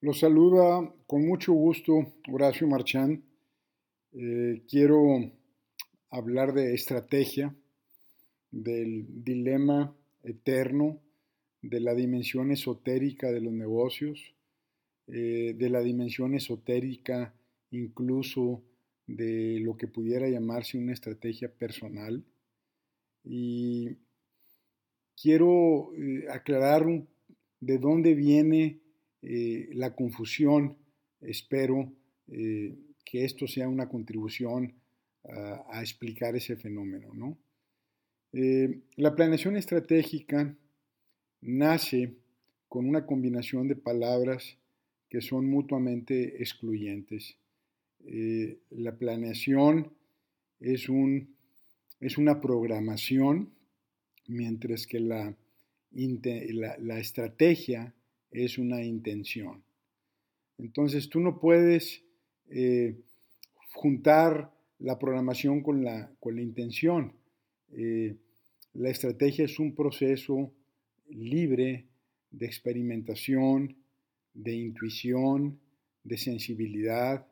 Los saluda con mucho gusto Horacio Marchán. Eh, quiero hablar de estrategia, del dilema eterno, de la dimensión esotérica de los negocios, eh, de la dimensión esotérica incluso de lo que pudiera llamarse una estrategia personal. Y quiero eh, aclarar de dónde viene eh, la confusión. Espero eh, que esto sea una contribución a, explicar ese fenómeno. Eh, la planeación estratégica nace con una combinación de palabras que son mutuamente excluyentes. la planeación es, un, es, una programación, mientras que la, la, la estrategia es una intención. Entonces tú no puedes eh, juntar la programación con la, con la intención. Eh, la estrategia es un proceso libre de experimentación, de intuición, de sensibilidad,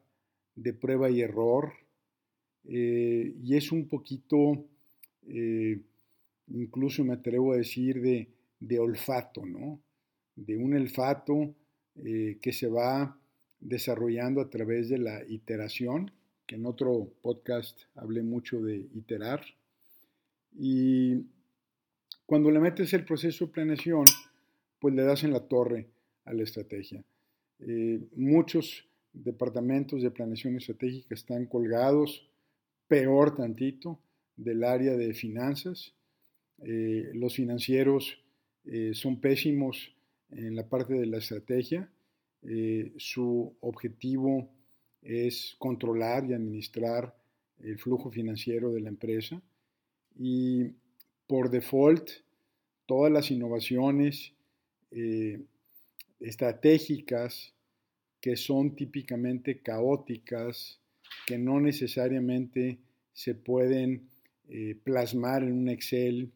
de prueba y error. Eh, y es un poquito, incluso me atrevo a decir, de, de olfato, ¿no? De un olfato eh, que se va desarrollando a través de la iteración, que en otro podcast hablé mucho de iterar. Y cuando le metes el proceso de planeación, pues le das en la torre a la estrategia. Eh, muchos departamentos de planeación estratégica están colgados, peor tantito, del área de finanzas. Eh, los financieros son pésimos en la parte de la estrategia. Eh, su objetivo es controlar y administrar el flujo financiero de la empresa y por default todas las innovaciones eh, estratégicas que son típicamente caóticas, que no necesariamente se pueden eh, plasmar en un Excel,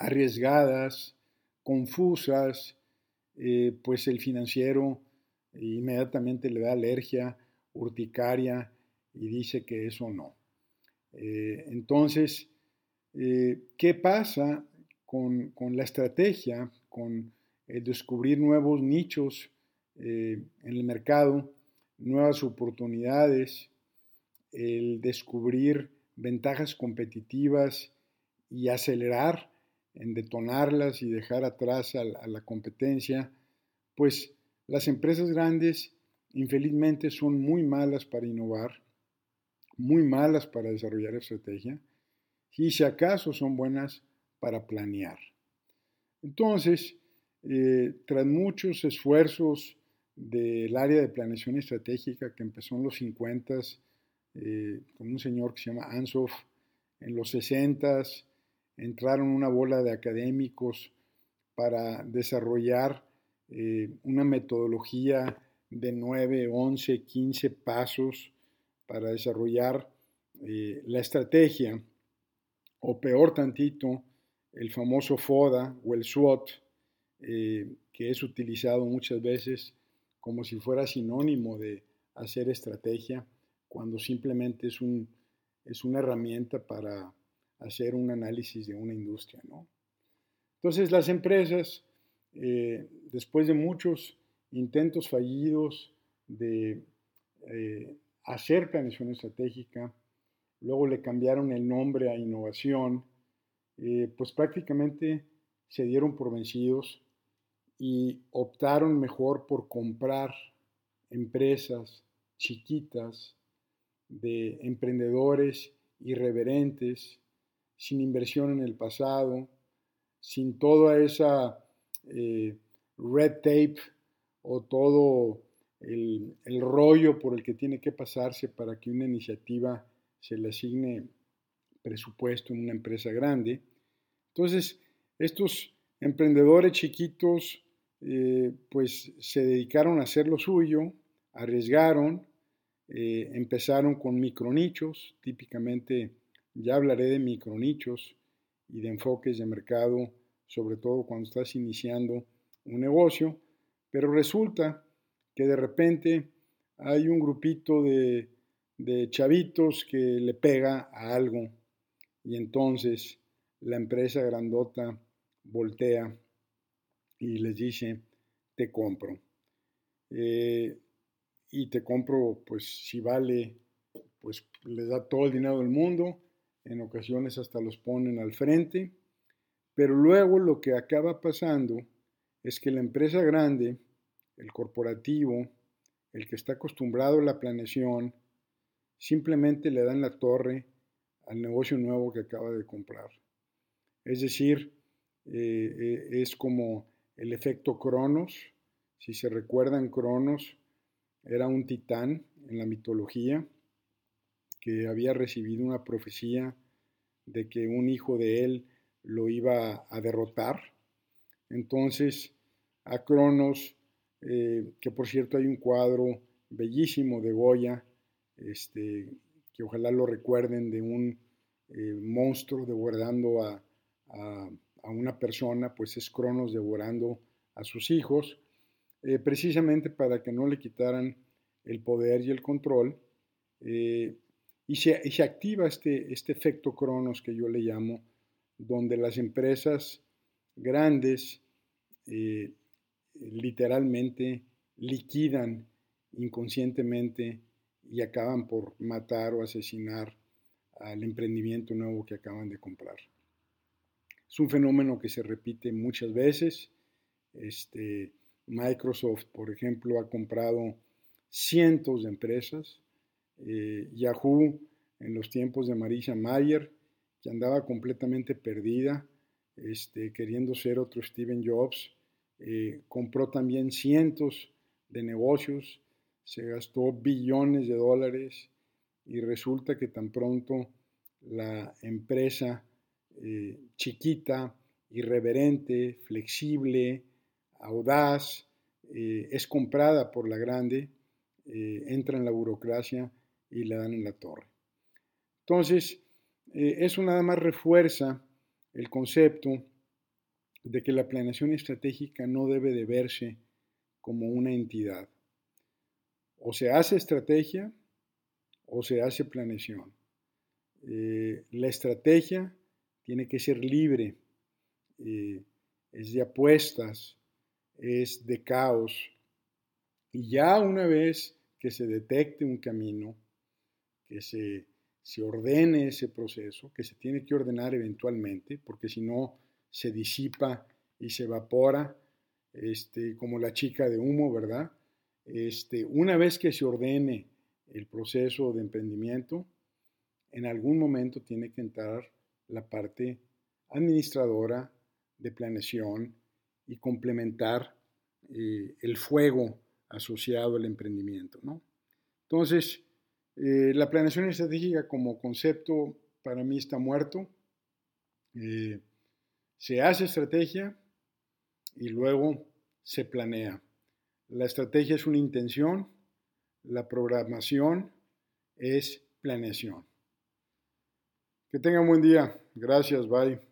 arriesgadas, confusas, eh, pues el financiero inmediatamente le da alergia, urticaria y dice que eso no. Eh, entonces, eh, ¿qué pasa con, la estrategia, con el descubrir nuevos nichos en el mercado, nuevas oportunidades, el descubrir ventajas competitivas y acelerar en detonarlas y dejar atrás a, la competencia, pues las empresas grandes infelizmente son muy malas para innovar, muy malas para desarrollar estrategia, y si acaso son buenas para planear. Entonces, eh, tras muchos esfuerzos del área de planeación estratégica que empezó en los 50 eh, con un señor que se llama Ansoff, en los 60s, entraron una bola de académicos para desarrollar eh, una metodología de 9, 11, 15 pasos para desarrollar eh, la estrategia, o peor tantito, el famoso FODA o el SWOT, eh, que es utilizado muchas veces como si fuera sinónimo de hacer estrategia, cuando simplemente es, un, es una herramienta para hacer un análisis de una industria. ¿no? Entonces las empresas, eh, después de muchos intentos fallidos de eh, hacer planeación estratégica, luego le cambiaron el nombre a innovación, eh, pues prácticamente se dieron por vencidos y optaron mejor por comprar empresas chiquitas de emprendedores irreverentes sin inversión en el pasado, sin toda esa eh, red tape o todo el, rollo por el que tiene que pasarse para que una iniciativa se le asigne presupuesto en una empresa grande. Entonces, estos emprendedores chiquitos eh, pues se dedicaron a hacer lo suyo, arriesgaron, eh, empezaron con micronichos, típicamente ya hablaré de micronichos y de enfoques de mercado, sobre todo cuando estás iniciando un negocio, pero resulta que de repente hay un grupito de, de chavitos que le pega a algo y entonces la empresa grandota voltea y les dice, te compro. Eh, y te compro, pues si vale, pues les da todo el dinero del mundo, en ocasiones hasta los ponen al frente, pero luego lo que acaba pasando es que la empresa grande, el corporativo, el que está acostumbrado a la planeación, simplemente le dan la torre al negocio nuevo que acaba de comprar. Es decir, eh, eh, es como el efecto Cronos. Si se recuerdan, Cronos era un titán en la mitología que había recibido una profecía de que un hijo de él lo iba a derrotar. Entonces, a Cronos, eh, que por cierto hay un cuadro bellísimo de Goya, este, que ojalá lo recuerden, de un eh, monstruo devorando a, una persona, pues es Cronos devorando a sus hijos, eh, precisamente para que no le quitaran el poder y el control. Y, se, activa este, este efecto Cronos que yo le llamo, donde las empresas grandes literalmente liquidan inconscientemente y acaban por matar o asesinar al emprendimiento nuevo que acaban de comprar. Es un fenómeno que se repite muchas veces. Este, Microsoft, por ejemplo, ha comprado cientos de empresas. Eh, Yahoo, en los tiempos de Marisa Mayer, que andaba completamente perdida, este, queriendo ser otro Steven Jobs, eh, compró también cientos de negocios se gastó billones de dólares y resulta que tan pronto la empresa eh, chiquita, irreverente, flexible, audaz, es comprada por la grande, entra en la burocracia y le dan en la torre. Entonces, eso nada más refuerza el concepto de que la planeación estratégica no debe de verse como una entidad. O se hace estrategia o se hace planeación. Eh, la estrategia tiene que ser libre, eh, es de apuestas, es de caos. Y ya una vez que se detecte un camino, que se, se ordene ese proceso, que se tiene que ordenar eventualmente, porque si no se disipa y se evapora, este, como la chica de humo, ¿verdad? Este, una vez que se ordene el proceso de emprendimiento, en algún momento tiene que entrar la parte administradora de planeación y complementar eh, el fuego asociado al emprendimiento. Entonces, eh, la planeación estratégica como concepto para mí está muerto. Eh, se hace estrategia y luego se planea. La estrategia es una intención, la programación es planeación. Que tengan buen día. Gracias, bye.